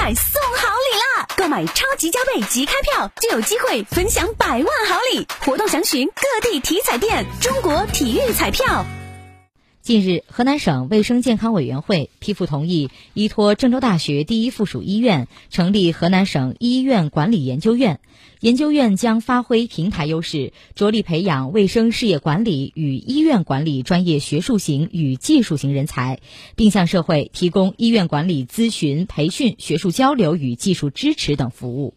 彩送好礼啦！购买超级加倍即开票就有机会分享百万好礼，活动详询各地体彩店。中国体育彩票。近日，河南省卫生健康委员会批复同意依托郑州大学第一附属医院成立河南省医院管理研究院。研究院将发挥平台优势，着力培养卫生事业管理与医院管理专业学术型与技术型人才，并向社会提供医院管理咨询、培训、学术交流与技术支持等服务。